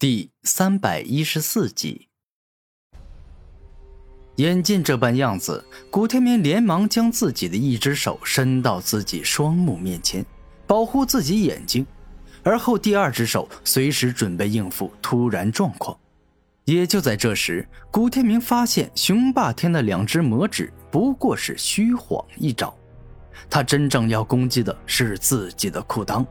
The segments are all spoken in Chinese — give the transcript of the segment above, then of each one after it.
第三百一十四集，眼见这般样子，古天明连忙将自己的一只手伸到自己双目面前，保护自己眼睛，而后第二只手随时准备应付突然状况。也就在这时，古天明发现雄霸天的两只魔指不过是虚晃一招，他真正要攻击的是自己的裤裆。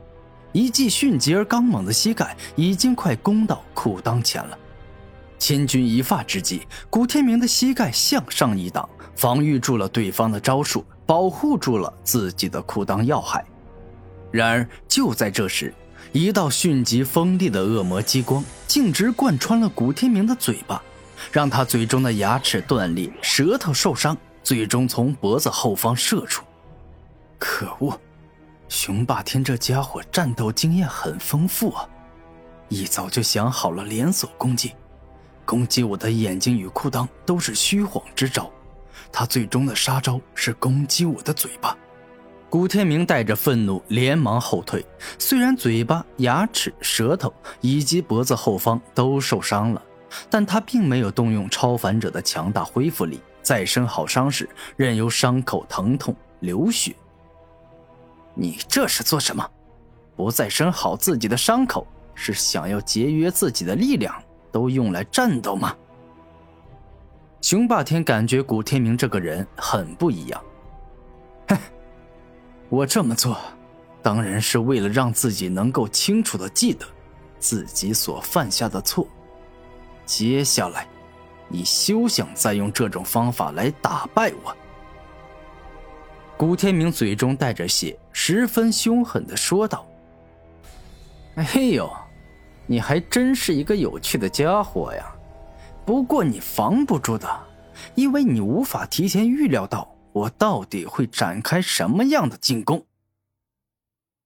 一记迅疾而刚猛的膝盖已经快攻到裤裆前了，千钧一发之际，古天明的膝盖向上一挡，防御住了对方的招数，保护住了自己的裤裆要害。然而就在这时，一道迅疾锋利的恶魔激光径直贯穿了古天明的嘴巴，让他嘴中的牙齿断裂，舌头受伤，最终从脖子后方射出。可恶！雄霸天这家伙战斗经验很丰富啊，一早就想好了连锁攻击，攻击我的眼睛与裤裆都是虚晃之招，他最终的杀招是攻击我的嘴巴。古天明带着愤怒连忙后退，虽然嘴巴、牙齿、舌头以及脖子后方都受伤了，但他并没有动用超凡者的强大恢复力，再生好伤时任由伤口疼痛流血。你这是做什么？不再生好自己的伤口，是想要节约自己的力量，都用来战斗吗？雄霸天感觉古天明这个人很不一样。哼，我这么做，当然是为了让自己能够清楚的记得自己所犯下的错。接下来，你休想再用这种方法来打败我。古天明嘴中带着血，十分凶狠的说道：“哎呦，你还真是一个有趣的家伙呀！不过你防不住的，因为你无法提前预料到我到底会展开什么样的进攻。”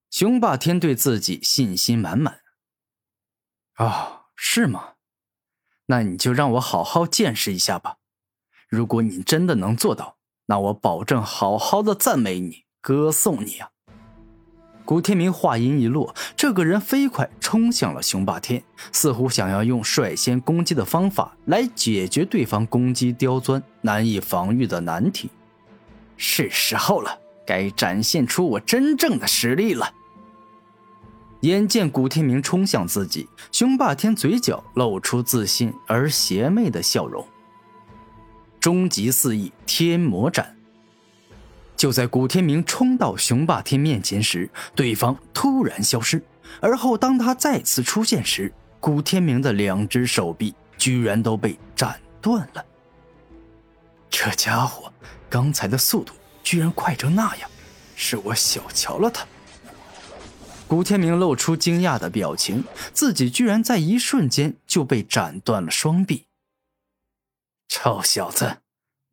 雄霸天对自己信心满满。哦，是吗？那你就让我好好见识一下吧。如果你真的能做到。那我保证好好的赞美你，歌颂你啊！古天明话音一落，这个人飞快冲向了雄霸天，似乎想要用率先攻击的方法来解决对方攻击刁钻、难以防御的难题。是时候了，该展现出我真正的实力了。眼见古天明冲向自己，雄霸天嘴角露出自信而邪魅的笑容。终极四翼天魔斩。就在古天明冲到雄霸天面前时，对方突然消失，而后当他再次出现时，古天明的两只手臂居然都被斩断了。这家伙刚才的速度居然快成那样，是我小瞧了他。古天明露出惊讶的表情，自己居然在一瞬间就被斩断了双臂。臭小子，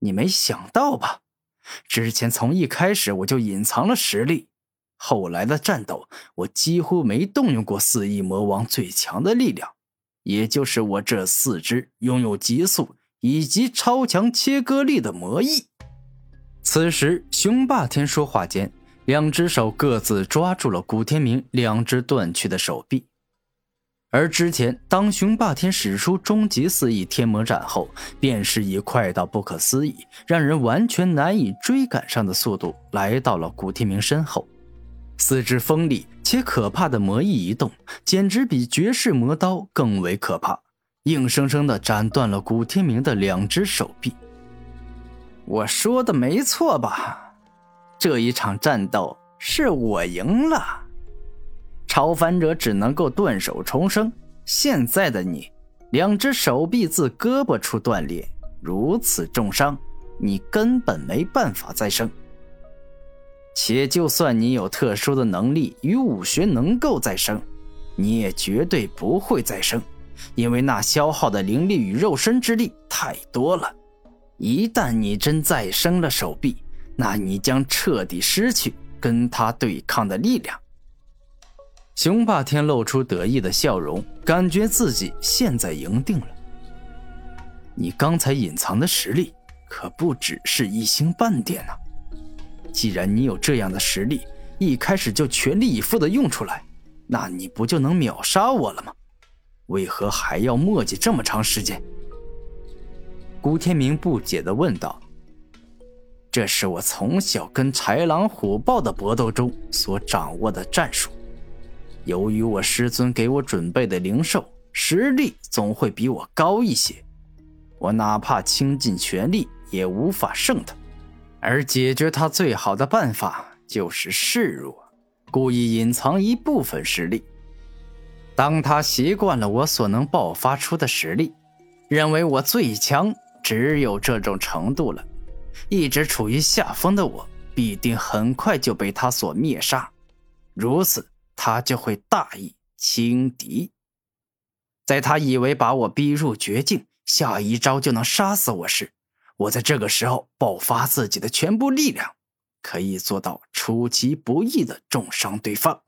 你没想到吧？之前从一开始我就隐藏了实力，后来的战斗我几乎没动用过四翼魔王最强的力量，也就是我这四只拥有极速以及超强切割力的魔翼。此时，雄霸天说话间，两只手各自抓住了古天明两只断去的手臂。而之前，当雄霸天使出终极四翼天魔斩后，便是以快到不可思议、让人完全难以追赶上的速度来到了古天明身后。四只锋利且可怕的魔翼一动，简直比绝世魔刀更为可怕，硬生生的斩断了古天明的两只手臂。我说的没错吧？这一场战斗是我赢了。超凡者只能够断手重生，现在的你，两只手臂自胳膊处断裂，如此重伤，你根本没办法再生。且就算你有特殊的能力与武学能够再生，你也绝对不会再生，因为那消耗的灵力与肉身之力太多了。一旦你真再生了手臂，那你将彻底失去跟他对抗的力量。雄霸天露出得意的笑容，感觉自己现在赢定了。你刚才隐藏的实力可不只是一星半点呐！既然你有这样的实力，一开始就全力以赴的用出来，那你不就能秒杀我了吗？为何还要磨叽这么长时间？古天明不解的问道：“这是我从小跟豺狼虎豹的搏斗中所掌握的战术。由于我师尊给我准备的灵兽实力总会比我高一些，我哪怕倾尽全力也无法胜他。而解决他最好的办法就是示弱，故意隐藏一部分实力。当他习惯了我所能爆发出的实力，认为我最强。”只有这种程度了，一直处于下风的我，必定很快就被他所灭杀。如此，他就会大意轻敌。在他以为把我逼入绝境，下一招就能杀死我时，我在这个时候爆发自己的全部力量，可以做到出其不意的重伤对方。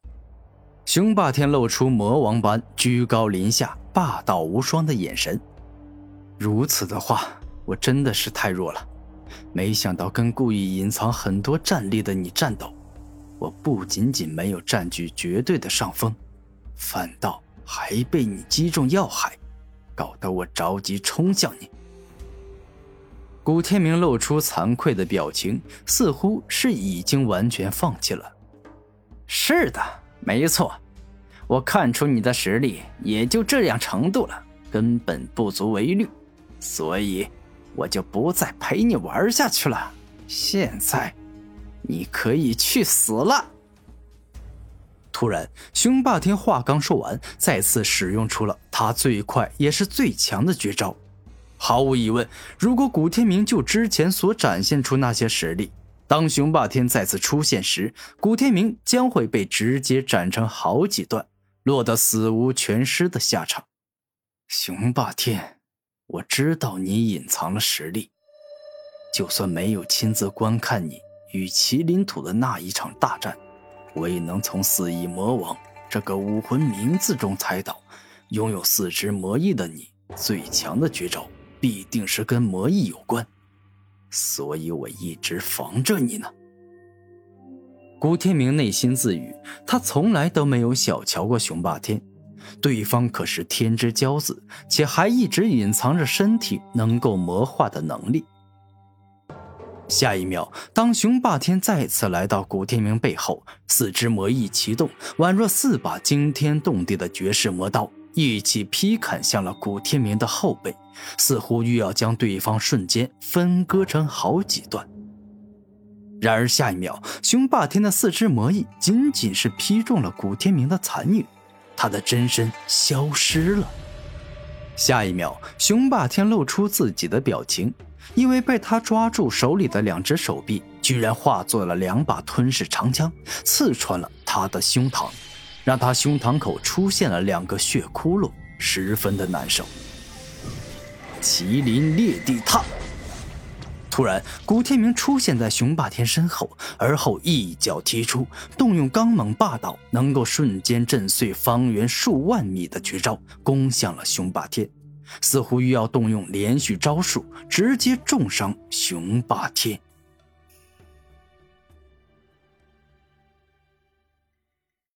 雄霸天露出魔王般居高临下、霸道无双的眼神。如此的话。我真的是太弱了，没想到跟故意隐藏很多战力的你战斗，我不仅仅没有占据绝对的上风，反倒还被你击中要害，搞得我着急冲向你。古天明露出惭愧的表情，似乎是已经完全放弃了。是的，没错，我看出你的实力也就这样程度了，根本不足为虑，所以。我就不再陪你玩下去了。现在，你可以去死了。突然，雄霸天话刚说完，再次使用出了他最快也是最强的绝招。毫无疑问，如果古天明就之前所展现出那些实力，当雄霸天再次出现时，古天明将会被直接斩成好几段，落得死无全尸的下场。雄霸天。我知道你隐藏了实力，就算没有亲自观看你与麒麟土的那一场大战，我也能从四翼魔王这个武魂名字中猜到，拥有四只魔翼的你最强的绝招必定是跟魔翼有关，所以我一直防着你呢。古天明内心自语，他从来都没有小瞧过雄霸天。对方可是天之骄子，且还一直隐藏着身体能够魔化的能力。下一秒，当熊霸天再次来到古天明背后，四只魔翼启动，宛若四把惊天动地的绝世魔刀，一起劈砍向了古天明的后背，似乎欲要将对方瞬间分割成好几段。然而下一秒，熊霸天的四只魔翼仅仅是劈中了古天明的残影。他的真身消失了。下一秒，熊霸天露出自己的表情，因为被他抓住手里的两只手臂，居然化作了两把吞噬长枪，刺穿了他的胸膛，让他胸膛口出现了两个血窟窿，十分的难受。麒麟裂地踏。突然，古天明出现在雄霸天身后，而后一脚踢出，动用刚猛霸道，能够瞬间震碎方圆数万米的绝招，攻向了雄霸天，似乎欲要动用连续招数，直接重伤熊霸天。